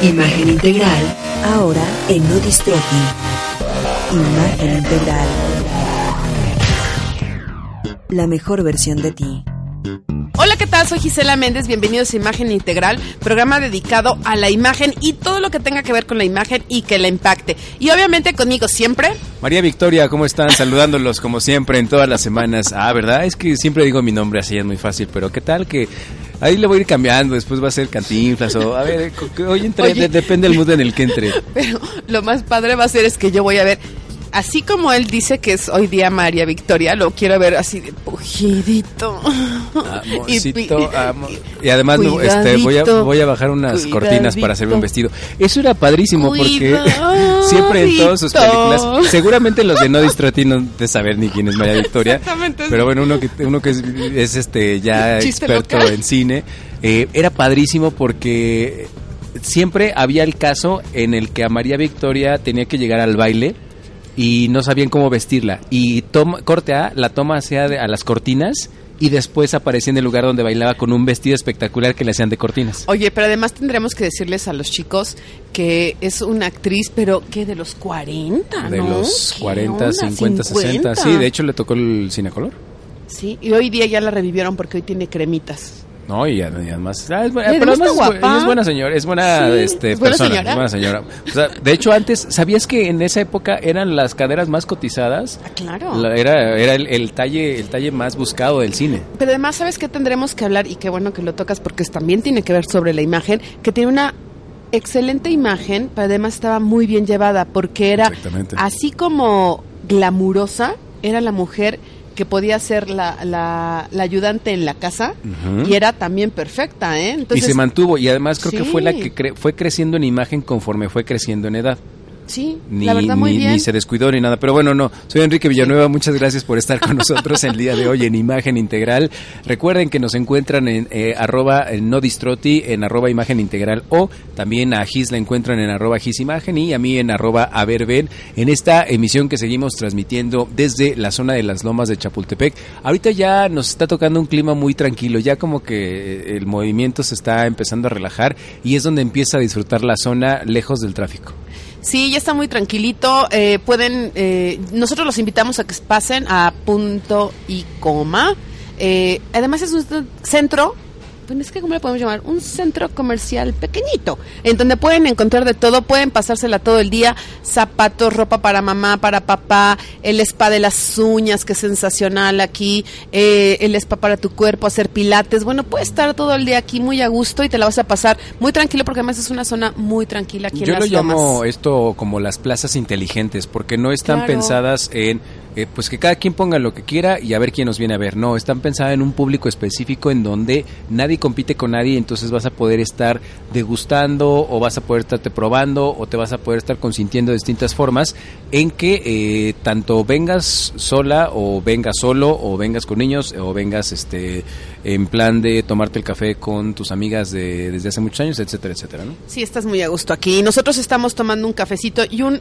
Imagen integral, ahora en Nodistrofi. Imagen integral. La mejor versión de ti. ¿Qué tal? Soy Gisela Méndez, bienvenidos a Imagen Integral, programa dedicado a la imagen y todo lo que tenga que ver con la imagen y que la impacte. Y obviamente conmigo siempre. María Victoria, ¿cómo están? Saludándolos como siempre en todas las semanas. Ah, ¿verdad? Es que siempre digo mi nombre así, es muy fácil, pero ¿qué tal que ahí le voy a ir cambiando? Después va a ser Cantinflas o, a ver, hoy entre, Oye. depende del mood en el que entre. Pero lo más padre va a ser es que yo voy a ver, así como él dice que es hoy día María Victoria, lo quiero ver así de pugidito. Amorcito, amor. Y además no, este, voy, a, voy a bajar unas cortinas para hacerme un vestido. Eso era padrísimo porque siempre en todas sus películas, seguramente los de No Distrati no de saber ni quién es María Victoria, Exactamente, pero bueno, uno que, uno que es, es, este ya Chiste experto local. en cine, eh, era padrísimo porque siempre había el caso en el que a María Victoria tenía que llegar al baile y no sabían cómo vestirla. Y toma, corte A, la toma hacia de- a las cortinas y después aparecía en el lugar donde bailaba con un vestido espectacular que le hacían de cortinas. Oye, pero además tendremos que decirles a los chicos que es una actriz, pero que de los 40, De ¿no? los ¿Qué 40, onda? 50, 60. Sí, de hecho le tocó el cinecolor. Sí, y hoy día ya la revivieron porque hoy tiene cremitas. No, y ad- y además, ah, es, bu- Y además pero además es, guapa. buena señora, es buena, Sí, este, es buena persona, señora. es buena señora. O sea, de hecho, antes, ¿sabías que en esa época eran las caderas más cotizadas? Ah, claro. La- era era el, el talle el talle más buscado del cine. Pero además, ¿sabes qué tendremos que hablar? Y qué bueno que lo tocas porque también tiene que ver sobre la imagen, que tiene una excelente imagen, pero además estaba muy bien llevada porque era así como glamurosa, era la mujer que podía ser la, la, la ayudante en la casa y era también perfecta, ¿eh? Entonces, y se mantuvo y además creo que fue la que cre- fue creciendo en imagen conforme fue creciendo en edad. Sí, Ni, la verdad muy ni- bien. ni se descuidó ni nada. Pero bueno, no. Soy Enrique Villanueva. Muchas gracias por estar con nosotros el día de hoy en Imagen Integral. Recuerden que nos encuentran en eh, arroba en no distroti, en arroba imagen integral o también a Gis la encuentran en arroba Gis Imagen y a mí en arroba Averben en esta emisión que seguimos transmitiendo desde la zona de las lomas de Chapultepec. Ahorita ya nos está tocando un clima muy tranquilo, ya como que eh, el movimiento se está empezando a relajar y es donde empieza a disfrutar la zona lejos del tráfico. Sí, ya está muy tranquilito. eh, pueden, eh, nosotros los invitamos a que pasen a punto y coma. Eh, además es un centro, pues es que cómo le podemos llamar, un centro comercial pequeñito, en donde pueden encontrar de todo, pueden pasársela todo el día, zapatos, ropa para mamá, para papá, el spa de las uñas, que es sensacional aquí, eh, el spa para tu cuerpo, hacer pilates. Bueno, puedes estar todo el día aquí muy a gusto y te la vas a pasar muy tranquilo porque además es una zona muy tranquila aquí en Yo lo las lomas. llamo esto como las plazas inteligentes, porque no están Claro. pensadas en eh, pues que cada quien ponga lo que quiera y a ver quién nos viene a ver. No, están pensadas en un público específico en donde nadie compite con nadie, entonces vas a poder estar degustando o vas a poder estarte probando o te vas a poder estar consintiendo de distintas formas en que eh, tanto vengas sola o vengas solo o vengas con niños o vengas este en plan de tomarte el café con tus amigas de, desde hace muchos años, etcétera, etcétera, ¿no? Sí, estás muy a gusto aquí. Nosotros estamos tomando un cafecito y un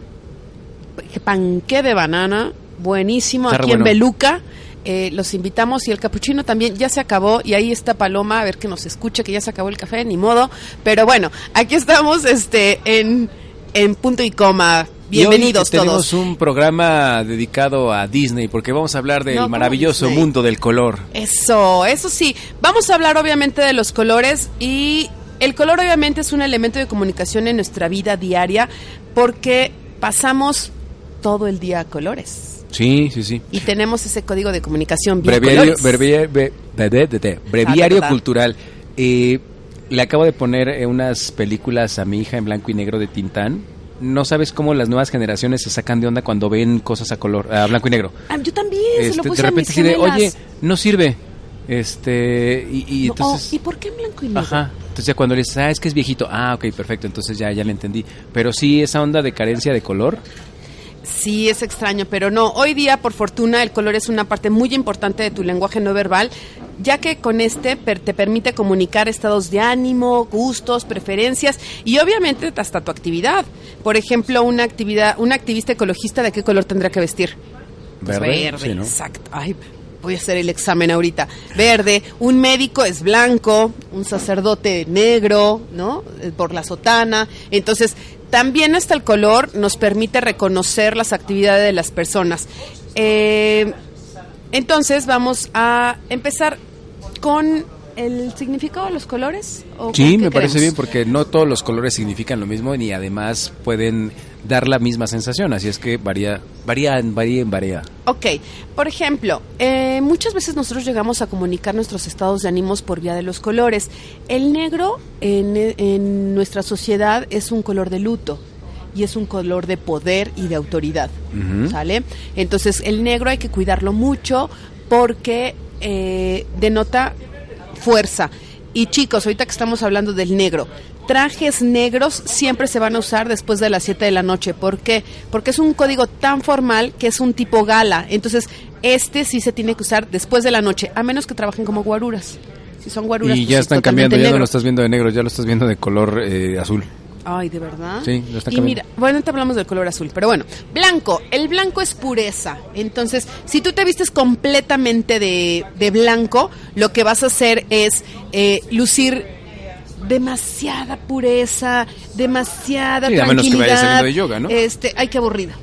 panqué de banana buenísimo aquí en. Beluca. Eh, los invitamos y el capuchino también ya se acabó y ahí está Paloma a ver que nos escuche que ya se acabó el café, ni modo. Pero bueno, aquí estamos este en, en punto y coma. Bienvenidos y hoy tenemos todos. un programa dedicado a Disney porque vamos a hablar del No, ¿cómo maravilloso mundo del color. Eso, eso sí. Vamos a hablar obviamente de los colores y el color obviamente es un elemento de comunicación en nuestra vida diaria porque pasamos todo el día a colores Sí, sí, sí. y tenemos ese código de comunicación vía Breviario, breviario, Ah, cultural. Eh, le acabo de poner eh, unas películas a mi hija en blanco y negro de Tintán. No sabes cómo las nuevas generaciones se sacan de onda cuando ven cosas a color, a blanco y negro. Ah, yo también, se Este, lo puse de a repente mis de, gemelas. oye, no sirve. Este, y, y No, oh. ¿Y por qué en blanco y negro? Ajá. Entonces ya cuando le dices, ah, es que es viejito, ah, ok, perfecto, entonces ya, ya le entendí. Pero sí, esa onda de carencia de color, Sí, es extraño, pero no. Hoy día, por fortuna, el color es una parte muy importante de tu lenguaje no verbal, ya que con este per- te permite comunicar estados de ánimo, gustos, preferencias y obviamente hasta tu actividad. Por ejemplo, una actividad, un activista ecologista, ¿de qué color tendrá que vestir? Pues Verde, sí, ¿no? exacto. Ay, voy a hacer el examen ahorita, verde, un médico es blanco, un sacerdote negro, ¿no? Eh, Por la sotana. Entonces, también hasta el color nos permite reconocer las actividades de las personas. Eh, entonces, vamos a empezar con el significado de los colores. ¿o Sí, qué me parece bien porque no todos los colores significan lo mismo ni además pueden dar la misma sensación, así es que varía, varía, varía, varía. Ok, por ejemplo, eh, muchas veces nosotros llegamos a comunicar nuestros estados de ánimos por vía de los colores. El negro en, en nuestra sociedad es un color de luto y es un color de poder y de autoridad. ¿sale? Entonces el negro hay que cuidarlo mucho porque eh, denota fuerza. Y chicos, ahorita que estamos hablando del negro, trajes negros siempre se van a usar después de las 7 de la noche. ¿Por qué? Porque es un código tan formal que es un tipo gala. Entonces, este sí se tiene que usar después de la noche, a menos que trabajen como guaruras. Si son guaruras, Y pues ya están cambiando, ya no lo estás viendo de negro, ya lo estás viendo de color eh, azul. Ay, ¿de verdad? Sí, lo está Y mira, bueno, te hablamos del color azul, pero bueno, blanco. El blanco es pureza. Entonces, si tú te vistes completamente de, de blanco, lo que vas a hacer es eh, lucir demasiada pureza, demasiada Sí, a menos que tranquilidad. vayas saliendo de yoga, ¿no? Este, ay, qué aburrida.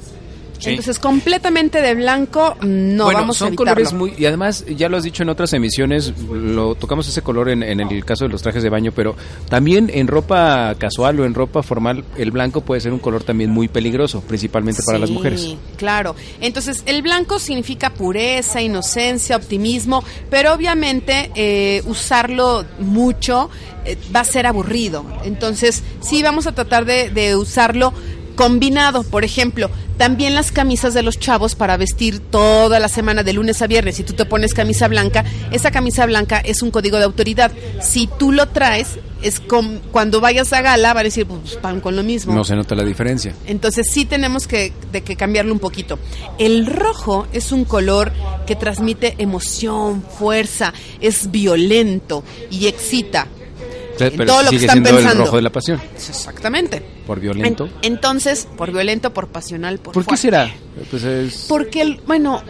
Sí. Entonces, completamente de blanco, no, bueno, vamos a evitarlo. colores muy y además ya lo has dicho en otras emisiones, lo tocamos ese color en, en el caso de los trajes de baño, pero también en ropa casual o en ropa formal el blanco puede ser un color también muy peligroso, principalmente para las mujeres. Claro. Entonces, el blanco significa pureza, inocencia, optimismo, pero obviamente eh, usarlo mucho eh, va a ser aburrido. Entonces, sí vamos a tratar de, de usarlo combinado. Por ejemplo, también las camisas de los chavos para vestir toda la semana de lunes a viernes. Si tú te pones camisa blanca, esa camisa blanca es un código de autoridad. Si tú lo traes, es com- cuando vayas a gala, van a decir, pues pan con lo mismo. No se nota la diferencia. Entonces sí tenemos que, de que cambiarlo un poquito. El rojo es un color que transmite emoción, fuerza, es violento y excita. Pero todo lo que están siendo el pensando. rojo de la pasión, Exactamente. por violento. En- entonces, por violento, por pasional, por ¿Por qué será? Pues es Porque, el, bueno,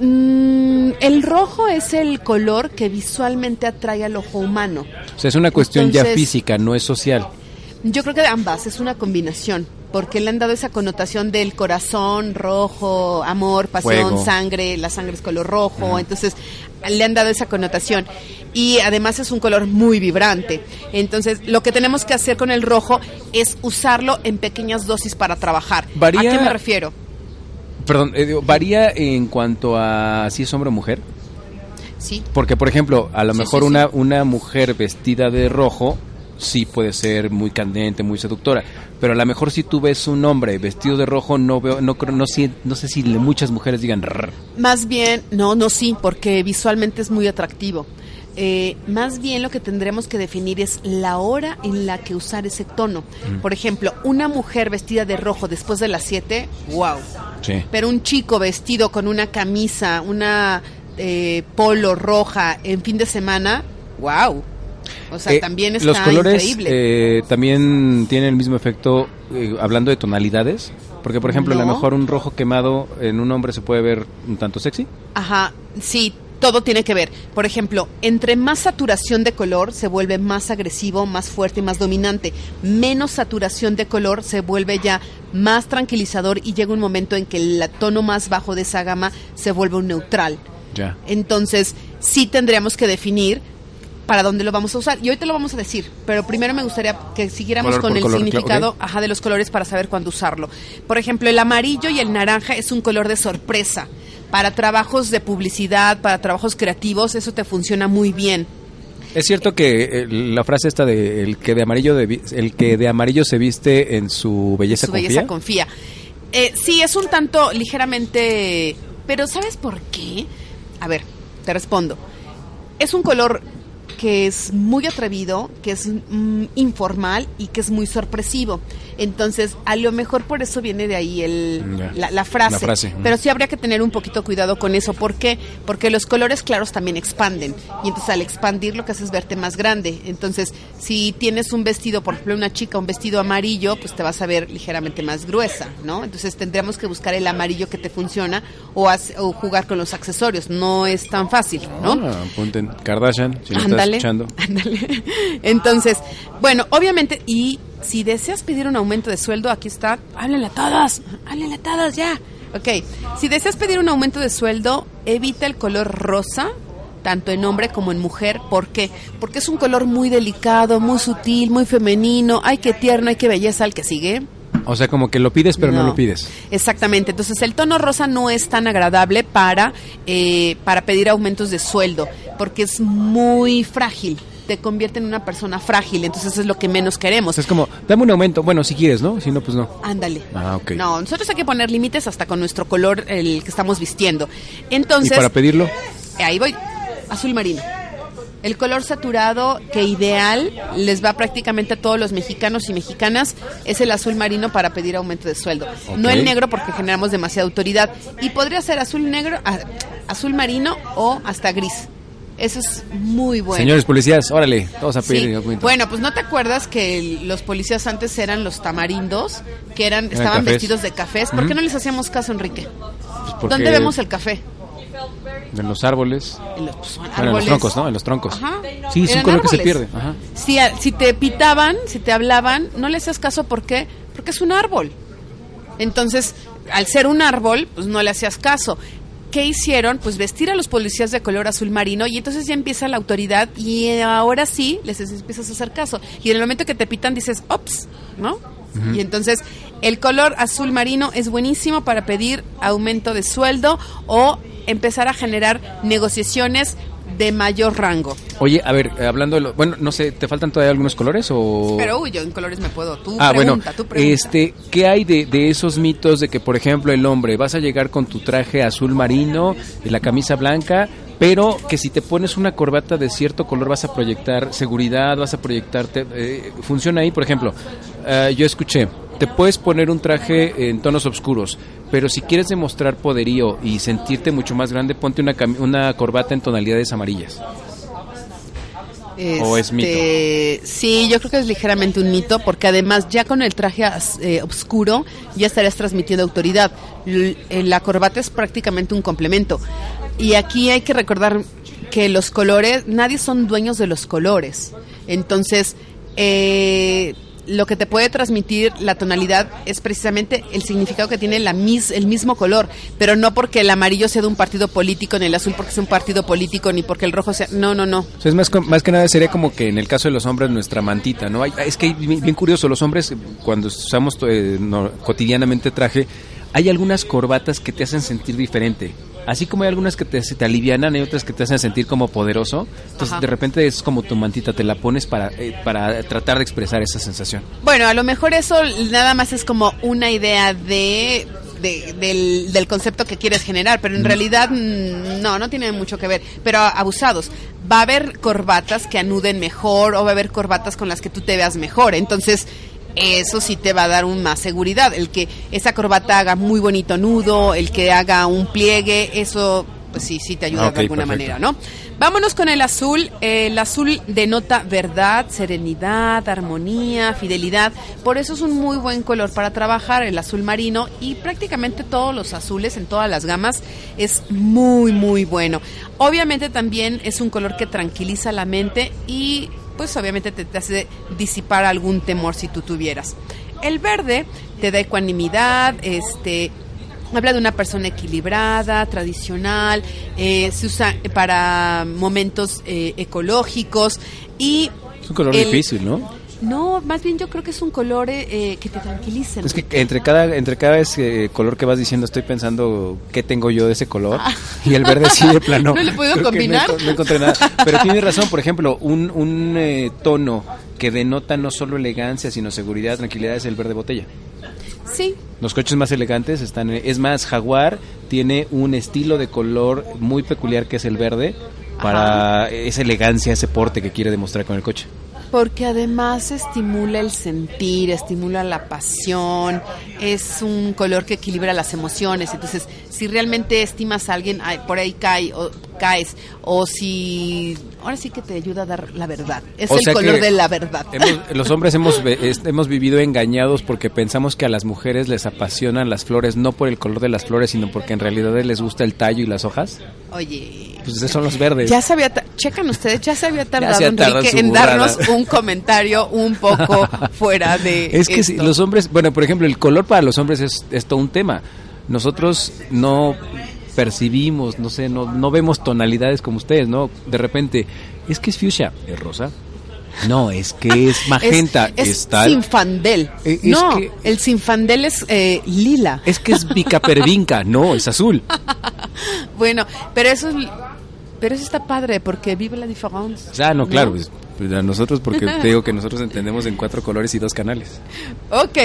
mm, el rojo es el color que visualmente atrae al ojo humano. o sea, es una cuestión ya física, no es social. Yo creo que de ambas, es una combinación, porque le han dado esa connotación del corazón rojo, amor, pasión, Fuego. sangre, la sangre es color rojo, entonces le han dado esa connotación. Y además es un color muy vibrante. Entonces, lo que tenemos que hacer con el rojo es usarlo en pequeñas dosis para trabajar. Varía- ¿A qué me refiero? Perdón, eh, digo, varía en cuanto a si es hombre o mujer. Sí. Porque, por ejemplo, a lo Sí, mejor sí, sí. una, una mujer vestida de rojo sí puede ser muy candente, muy seductora. Pero a lo mejor si tú ves un hombre vestido de rojo, no veo, no creo, no, sé- no sé si muchas mujeres digan "Rrr". Más bien, no, no sí, porque visualmente es muy atractivo. Eh, más bien lo que tendremos que definir es la hora en la que usar ese tono. Por ejemplo, una mujer vestida de rojo después de las 7, wow. Sí. Pero un chico vestido con una camisa, una eh, polo roja en fin de semana, wow. O sea, Eh, también está los colores increíble. eh, también tienen el mismo efecto eh, hablando de tonalidades. Porque, por ejemplo, a lo mejor un rojo quemado en un hombre se puede ver un tanto sexy. Ajá, sí, todo tiene que ver. Por ejemplo, entre más saturación de color se vuelve más agresivo, más fuerte y más dominante. Menos saturación de color se vuelve ya más tranquilizador y llega un momento en que el tono más bajo de esa gama se vuelve un neutral. Ya. Entonces, sí tendríamos que definir para dónde lo vamos a usar. Y hoy te lo vamos a decir, pero primero me gustaría que siguiéramos con el color, significado ajá, de los colores para saber cuándo usarlo. Por ejemplo, el amarillo y el naranja es un color de sorpresa. Para trabajos de publicidad, para trabajos creativos, eso te funciona muy bien. Es cierto que eh, la frase esta de el que de amarillo de el que de amarillo se viste en su belleza Su confía. belleza confía. Eh, sí, es un tanto ligeramente... Pero ¿sabes por qué? A ver, te respondo. Es un color que es muy atrevido, que es mm, informal y que es muy sorpresivo. Entonces, a lo mejor por eso viene de ahí el, la, la frase. La frase, ujú. Pero sí habría que tener un poquito cuidado con eso. ¿Por qué? Porque los colores claros también expanden. Y entonces al expandir lo que hace es verte más grande. Entonces, si tienes un vestido, por ejemplo, una chica, un vestido amarillo, pues te vas a ver ligeramente más gruesa, ¿no? Entonces tendríamos que buscar el amarillo que te funciona o, jugar con los accesorios. No es tan fácil, ¿no? Ah, apunten. Kardashian, si me estás Ándale, escuchando. ándale. Entonces, bueno, obviamente, y si deseas pedir un aumento de sueldo, aquí está, háblenle a todos, háblenle a todos ya. Ok, si deseas pedir un aumento de sueldo, evita el color rosa, tanto en hombre como en mujer. ¿Por qué? Porque es un color muy delicado, muy sutil, muy femenino. Ay, qué tierno, ay, qué belleza el que sigue. O sea, como que lo pides, pero no, lo pides. Exactamente. Entonces el tono rosa no es tan agradable para, eh, para pedir aumentos de sueldo, porque es muy frágil. Te convierte en una persona frágil, entonces es lo que menos queremos. es como, dame un aumento. Bueno, si quieres, ¿no? Si no, pues no. Ándale. Ah, ok. No, nosotros hay que poner límites hasta con nuestro color, el que estamos vistiendo. Entonces, y para pedirlo, ahí voy, azul marino. El color saturado que ideal les va prácticamente a todos los mexicanos y mexicanas es el azul marino para pedir aumento de sueldo. No el negro porque generamos demasiada autoridad. Y podría ser azul negro, a- azul marino o hasta gris. Eso es muy bueno. señores policías, órale, vamos a pedir Sí. Bueno, pues no te acuerdas que los policías antes eran los tamarindos, que eran, estaban cafés. vestidos de cafés. ¿Por qué no les hacíamos caso, Enrique? Pues ¿Dónde vemos el café? En los árboles. En los, pues, son Bueno, en los árboles. troncos, ¿no? En los troncos. Ajá. Sí, es un color que se pierde. Ajá. Si, si te pitaban, si te hablaban, no le hacías caso, ¿por qué? Porque es un árbol. Entonces, al ser un árbol, pues no le hacías caso. ¿Qué hicieron? Pues vestir a los policías de color azul marino y entonces ya empieza la autoridad y ahora sí les empiezas a hacer caso. Y en el momento que te pitan dices, ops, ¿no? Y entonces el color azul marino es buenísimo para pedir aumento de sueldo o empezar a generar negociaciones de mayor rango. Oye, a ver, hablando de lo, bueno, no sé, ¿te faltan todavía algunos colores o Pero uy, yo en colores me puedo. Tú Ah, pregunta, bueno, tú pregunta. este, ¿qué hay de, de esos mitos de que, por ejemplo, el hombre vas a llegar con tu traje azul marino y la camisa blanca, pero que si te pones una corbata de cierto color vas a proyectar seguridad, vas a proyectarte, eh, funciona ahí, por ejemplo, eh, yo escuché, te puedes poner un traje en tonos oscuros, pero si quieres demostrar poderío y sentirte mucho más grande, ponte una, corbata en tonalidades amarillas. ¿O es mito? Este, Sí, yo creo que es ligeramente un mito, porque además ya con el traje eh, oscuro ya estarías transmitiendo autoridad. Eh, la corbata es prácticamente un complemento. Y aquí hay que recordar que los colores, nadie son dueños de los colores. Entonces, eh, lo que te puede transmitir la tonalidad es precisamente el significado que tiene la mis, el mismo color, pero no porque el amarillo sea de un partido político, ni el azul porque sea un partido político, ni porque el rojo sea... No, no, no. O sea, es más, más que nada sería como que en el caso de los hombres nuestra mantita, ¿no? Hay- es que bien, curioso, los hombres cuando usamos eh, cotidianamente traje, hay algunas corbatas que te hacen sentir diferente. Así como hay algunas que te, se te alivianan, hay otras que te hacen sentir como poderoso. Entonces Ajá. de repente es como tu mantita, te la pones para, eh, para tratar de expresar esa sensación. Bueno, a lo mejor eso nada más es como una idea de, de- del, del concepto que quieres generar, pero en realidad mm, no, no tiene mucho que ver. Pero abusados. Va a haber corbatas que anuden mejor o va a haber corbatas con las que tú te veas mejor. Entonces, eso sí te va a dar un más seguridad. El que esa corbata haga muy bonito nudo, el que haga un pliegue, eso pues sí, sí te ayuda Ah, de alguna perfecto. manera, ¿no? Vámonos con el azul. El azul denota verdad, serenidad, armonía, fidelidad. Por eso es un muy buen color para trabajar, el azul marino. Y prácticamente todos los azules en todas las gamas es muy, muy bueno. Obviamente también es un color que tranquiliza la mente y pues obviamente te, te hace disipar algún temor si tú tuvieras. El verde te da ecuanimidad, este, Habla de una persona equilibrada, tradicional, eh, se usa para momentos eh, ecológicos y... Es un color el- difícil, ¿no? No, más bien yo creo que es un color eh, eh, que te tranquiliza. Es que entre cada entre cada ese color que vas diciendo estoy pensando qué tengo yo de ese color y el verde sí de plano. ¿No le que combinar? No, no encontré nada. Pero tienes razón, por ejemplo, un, un eh, tono que denota no solo elegancia, sino seguridad, tranquilidad es el verde botella. Sí, Los coches más elegantes están, es más, Jaguar tiene un estilo de color muy peculiar que es el verde, para esa elegancia, ese porte que quiere demostrar con el coche. Porque además estimula el sentir, estimula la pasión, es un color que equilibra las emociones. Entonces, si realmente estimas a alguien, ay, por ahí cae, o, caes, o si ahora sí que te ayuda a dar la verdad. Es O el color de la verdad. hemos- los hombres hemos, hemos vivido engañados porque pensamos que a las mujeres les apasionan las flores, no por el color de las flores, sino porque en realidad les gusta el tallo y las hojas. Oye, Pues esos son los verdes. ya se había, checan ustedes, ya se había tardado se Enrique en darnos un comentario un poco fuera de Es que esto. los hombres, bueno, por ejemplo, el color para los hombres es, es todo un tema. Nosotros no percibimos, no sé, no, no vemos tonalidades como ustedes, ¿no? De repente, es que es fuchsia, es rosa. No, es que es magenta, es, es, tal. sinfandel. Eh, es no, que- el sinfandel es eh, lila. Es que es bicapervinca, no, es azul. Bueno, pero eso es, pero eso está padre porque vive la diferencia. Sea, no, claro, pues, pues, a nosotros, porque te digo que nosotros entendemos en cuatro colores y dos canales. Ok,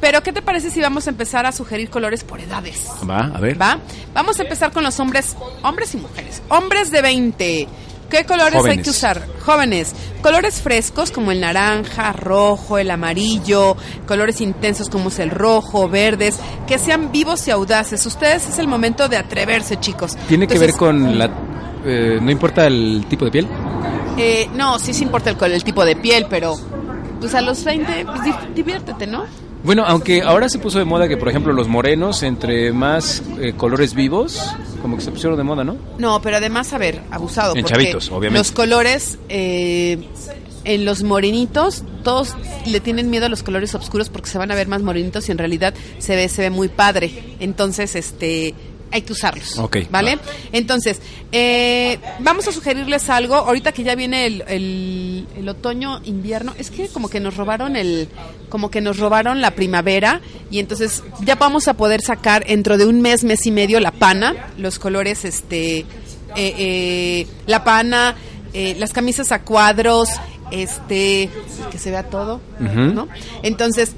pero ¿qué te parece si vamos a empezar a sugerir colores por edades? Va, a ver. ¿Va? Vamos a empezar con los hombres, hombres y mujeres. Hombres de 20. ¿Qué colores hay que usar? Jóvenes. Colores frescos como el naranja, rojo, el amarillo, colores intensos como es el rojo, verdes, que sean vivos y audaces. Ustedes es el momento de atreverse, chicos. Tiene que ver con la... eh, no importa el tipo de piel. eh, no, sí se importa el, el tipo de piel, pero pues a los 20, pues di- diviértete, ¿no? Bueno, aunque ahora se puso de moda que, por ejemplo, los morenos, entre más eh, colores vivos, como que se pusieron de moda, ¿no? No, pero además, a ver, abusado. En porque chavitos, obviamente. Los colores eh, en los morenitos, todos le tienen miedo a los colores oscuros porque se van a ver más morenitos y en realidad se ve, se ve muy padre. Entonces, este hay que usarlos. Ok, ¿Vale? Entonces, eh, vamos a sugerirles algo. Ahorita que ya viene el, el, el otoño, invierno, es que como que nos robaron el, como que nos robaron la primavera y entonces ya vamos a poder sacar dentro de un mes, mes y medio la pana, los colores, este, eh, eh, la pana, eh, las camisas a cuadros, este, que se vea todo. ¿no? Entonces,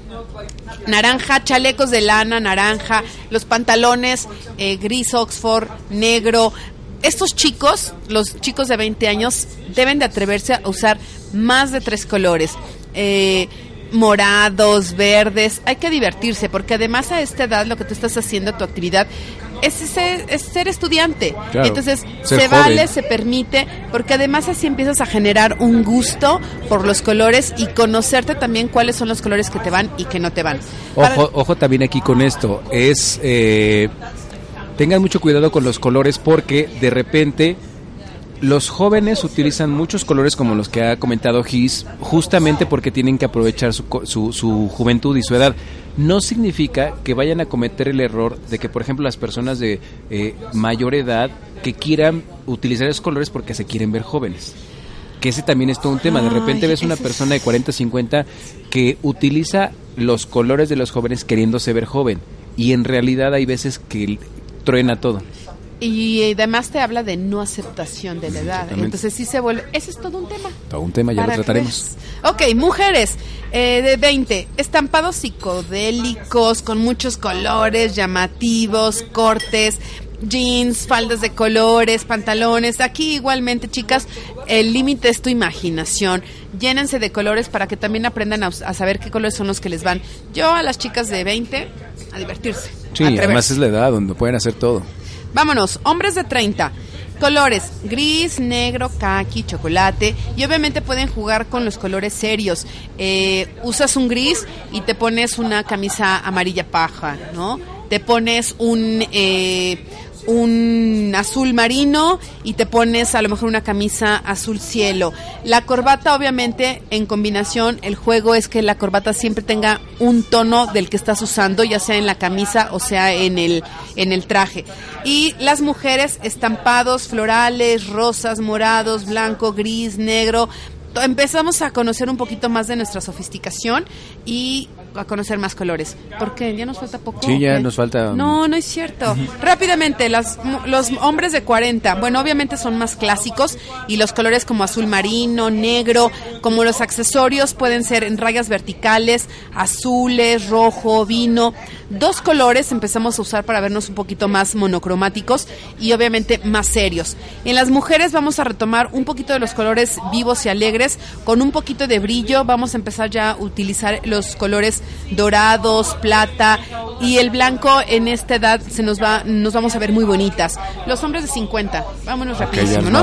naranja, chalecos de lana, naranja, los pantalones eh, gris Oxford, negro. Estos chicos, los chicos de 20 años, deben de atreverse a usar más de tres colores. Eh, morados, verdes, hay que divertirse porque además a esta edad lo que tú estás haciendo, tu actividad, es ser, es ser estudiante. Claro, Entonces se joven. vale, se permite, porque además así empiezas a generar un gusto por los colores y conocerte también cuáles son los colores que te van y que no te van. Ojo, ojo también aquí con esto, es... eh, tengan mucho cuidado con los colores porque de repente los jóvenes utilizan muchos colores como los que ha comentado Gis, justamente porque tienen que aprovechar su, su, su juventud y su edad. No significa que vayan a cometer el error de que, por ejemplo, las personas de eh, mayor edad que quieran utilizar esos colores porque se quieren ver jóvenes. Que ese también es todo un tema. De repente ves una persona de 40, 50 que utiliza los colores de los jóvenes queriéndose ver joven. Y en realidad hay veces que truena todo. Y además te habla de no aceptación de la edad. Exactamente. Entonces sí se vuelve... Ese es todo un tema. Todo un tema, ya lo trataremos. Ok, mujeres eh, de 20, estampados psicodélicos, con muchos colores, llamativos, cortes, jeans, faldas de colores, pantalones. Aquí igualmente, chicas, el límite es tu imaginación. Llénense de colores para que también aprendan a, a saber qué colores son los que les van. Yo a las chicas de 20, a divertirse. Sí, a además es la edad donde pueden hacer todo. Vámonos, hombres de 30. Colores gris, negro, kaki, chocolate. Y obviamente pueden jugar con los colores serios. Eh, usas un gris y te pones una camisa amarilla paja, ¿no? Te pones un, eh, un azul marino y te pones a lo mejor una camisa azul cielo. La corbata, obviamente, en combinación, el juego es que la corbata siempre tenga un tono del que estás usando, ya sea en la camisa o sea en el, en el traje. Y las mujeres, estampados, florales, rosas, morados, blanco, gris, negro. Empezamos a conocer un poquito más de nuestra sofisticación y a conocer más colores. ¿Por qué? ¿Ya nos falta poco? Sí, ya nos falta, No, no es cierto. Rápidamente, las, los hombres de 40, bueno, obviamente son más clásicos y los colores como azul marino, negro, como los accesorios pueden ser en rayas verticales, azules, rojo, vino. Dos colores empezamos a usar para vernos un poquito más monocromáticos y obviamente más serios. En las mujeres vamos a retomar un poquito de los colores vivos y alegres con un poquito de brillo. Vamos a empezar ya a utilizar los colores dorados, plata y el blanco en esta edad se nos va nos vamos a ver muy bonitas. Los hombres de 50, vámonos Ok, rapidísimo, ¿no?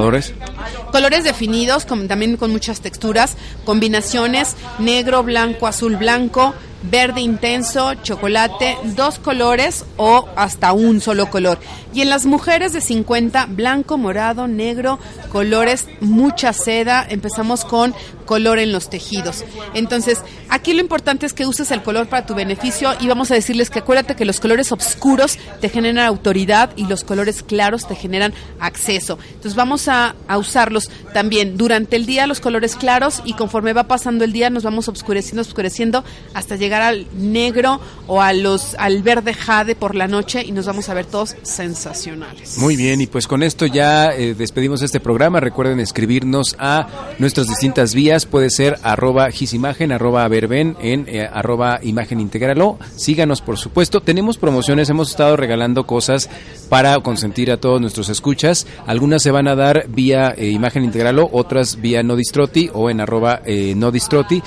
Colores definidos, con- también con muchas texturas, combinaciones, negro, blanco, azul, blanco, verde intenso, chocolate, dos colores o hasta un solo color. Y en las mujeres de 50, blanco, morado, negro, colores, mucha seda. Empezamos con color en los tejidos. Entonces, aquí lo importante es que uses el color para tu beneficio y vamos a decirles que acuérdate que los colores oscuros te generan autoridad y los colores claros te generan acceso. Entonces vamos a, usarlos también durante el día los colores claros y conforme va pasando el día nos vamos oscureciendo, oscureciendo hasta llegar al negro o a los al verde jade por la noche y nos vamos a ver todos sensacionales. Muy bien, y pues con esto ya eh, despedimos este programa. Recuerden escribirnos a nuestras distintas vías. Puede ser arroba gisimagen, arroba verben, en eh, arroba imagen integral o síganos por supuesto. Tenemos promociones, hemos estado regalando cosas para consentir a todos nuestros escuchas. Algunas se van a dar vía eh, imagen integral o otras vía no distroti o en arroba eh, no distroti.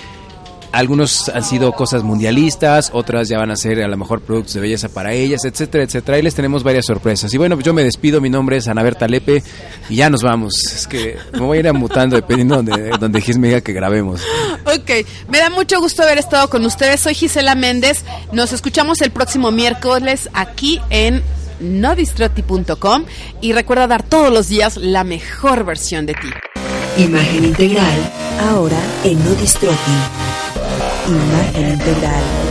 Algunos han sido cosas mundialistas, otras ya van a ser a lo mejor productos de belleza para ellas, etcétera, etcétera. Y les tenemos varias sorpresas. Y bueno, pues yo me despido, mi nombre es Ana Berta Lepe y ya nos vamos. Es que me voy a ir mutando dependiendo donde, donde Gis me diga que grabemos. Ok, me da mucho gusto haber estado con ustedes. Soy Gisela Méndez. Nos escuchamos el próximo miércoles aquí en nodistroti.com y recuerda dar todos los días la mejor versión de ti. Imagen integral, ahora en No Distroti. Imagen integral.